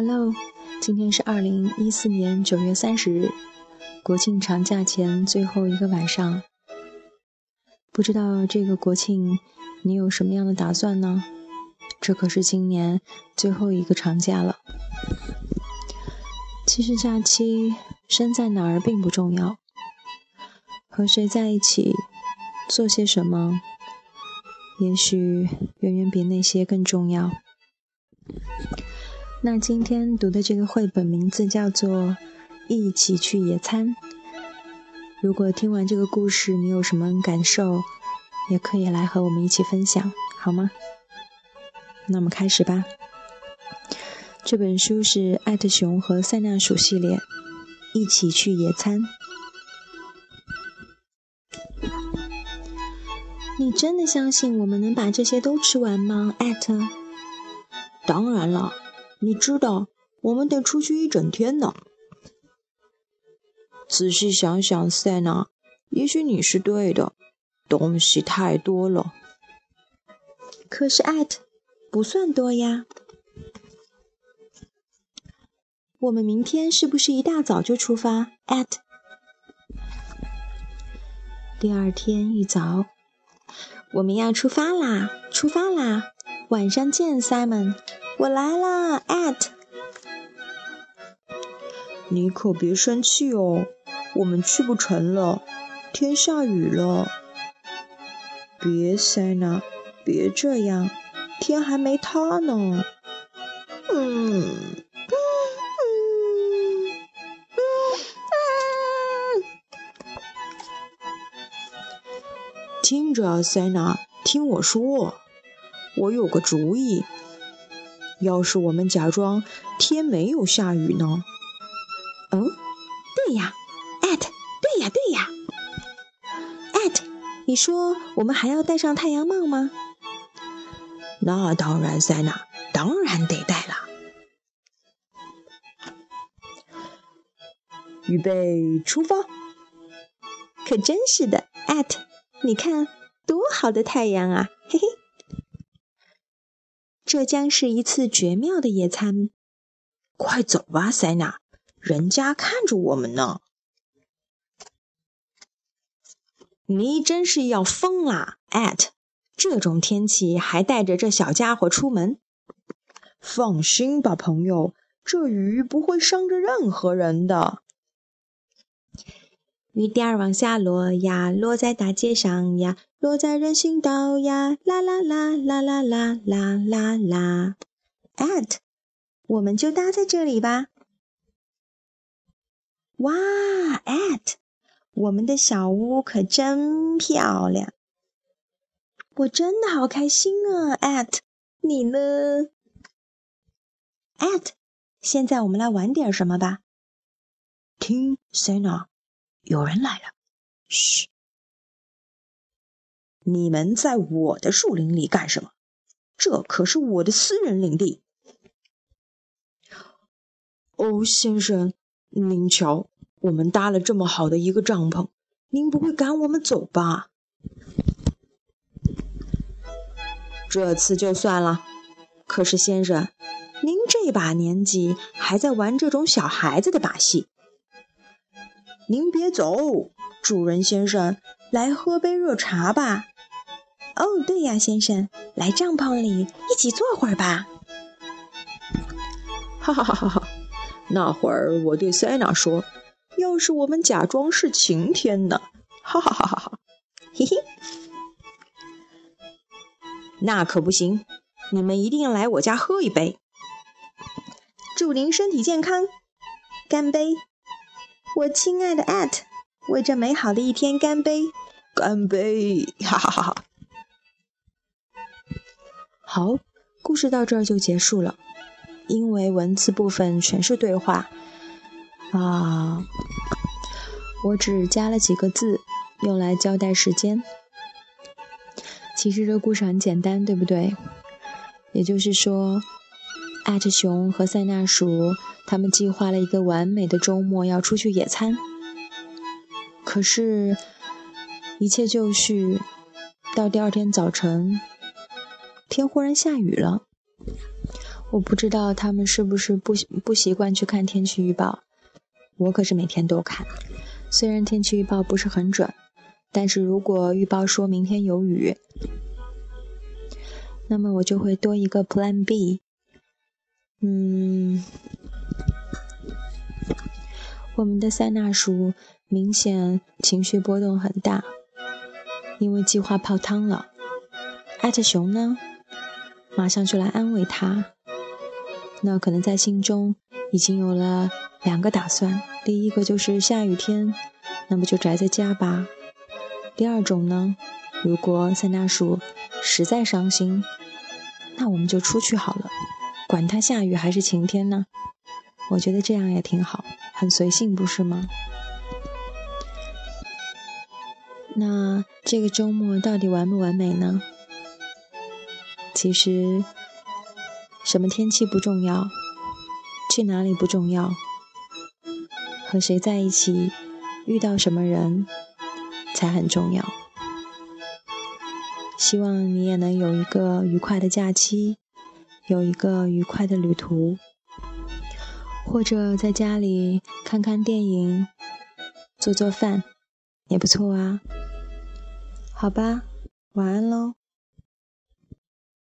Hello，今天是二零一四年九月三十日，国庆长假前最后一个晚上。不知道这个国庆你有什么样的打算呢？这可是今年最后一个长假了。其实假期身在哪儿并不重要，和谁在一起，做些什么，也许远远比那些更重要。那今天读的这个绘本名字叫做《一起去野餐》。如果听完这个故事你有什么感受，也可以来和我们一起分享，好吗？那么开始吧。这本书是艾特熊和塞纳鼠系列，《一起去野餐》。你真的相信我们能把这些都吃完吗？艾特。当然了。你知道，我们得出去一整天呢。仔细想想，塞纳，也许你是对的，东西太多了。可是艾特不算多呀。我们明天是不是一大早就出发？艾特。第二天一早，我们要出发啦！出发啦！晚上见，Simon。我来啦，at。你可别生气哦，我们去不成了，天下雨了。别塞纳，别这样，天还没塌呢。嗯嗯嗯嗯。听着，塞纳，听我说，我有个主意。要是我们假装天没有下雨呢？嗯，对呀，at，对呀，对呀，at，你说我们还要戴上太阳帽吗？那当然，塞纳，当然得戴了。预备，出发！可真是的，at，你看多好的太阳啊。这将是一次绝妙的野餐。快走吧，塞纳，人家看着我们呢。你真是要疯啦！艾特，这种天气还带着这小家伙出门？放心吧，朋友，这雨不会伤着任何人的。雨点儿往下落呀，落在大街上呀，落在人行道呀，啦啦啦啦啦啦啦啦啦。at，我们就搭在这里吧。哇，at，我们的小屋可真漂亮。我真的好开心啊，at，你呢？at，现在我们来玩点什么吧。听，Sena。有人来了，嘘！你们在我的树林里干什么？这可是我的私人领地。哦，先生，您瞧，我们搭了这么好的一个帐篷，您不会赶我们走吧？这次就算了。可是，先生，您这把年纪还在玩这种小孩子的把戏。您别走，主人先生，来喝杯热茶吧。哦，对呀，先生，来帐篷里一起坐会儿吧。哈哈哈哈哈！那会儿我对塞纳说：“要是我们假装是晴天呢？”哈哈哈哈哈！嘿嘿，那可不行，你们一定要来我家喝一杯。祝您身体健康，干杯！我亲爱的 at，为这美好的一天干杯！干杯！哈哈哈哈！好，故事到这儿就结束了。因为文字部分全是对话啊，我只加了几个字，用来交代时间。其实这故事很简单，对不对？也就是说，艾特熊和塞纳鼠。他们计划了一个完美的周末，要出去野餐。可是，一切就绪，到第二天早晨，天忽然下雨了。我不知道他们是不是不不习惯去看天气预报，我可是每天都看。虽然天气预报不是很准，但是如果预报说明天有雨，那么我就会多一个 Plan B。嗯，我们的塞纳鼠明显情绪波动很大，因为计划泡汤了。艾特熊呢，马上就来安慰他。那可能在心中已经有了两个打算：第一个就是下雨天，那么就宅在家吧；第二种呢，如果塞纳鼠实在伤心，那我们就出去好了，管它下雨还是晴天呢。我觉得这样也挺好，很随性，不是吗？那这个周末到底完不完美呢？其实。什么天气不重要，去哪里不重要，和谁在一起，遇到什么人才很重要。希望你也能有一个愉快的假期，有一个愉快的旅途，或者在家里看看电影，做做饭，也不错啊。好吧，晚安喽。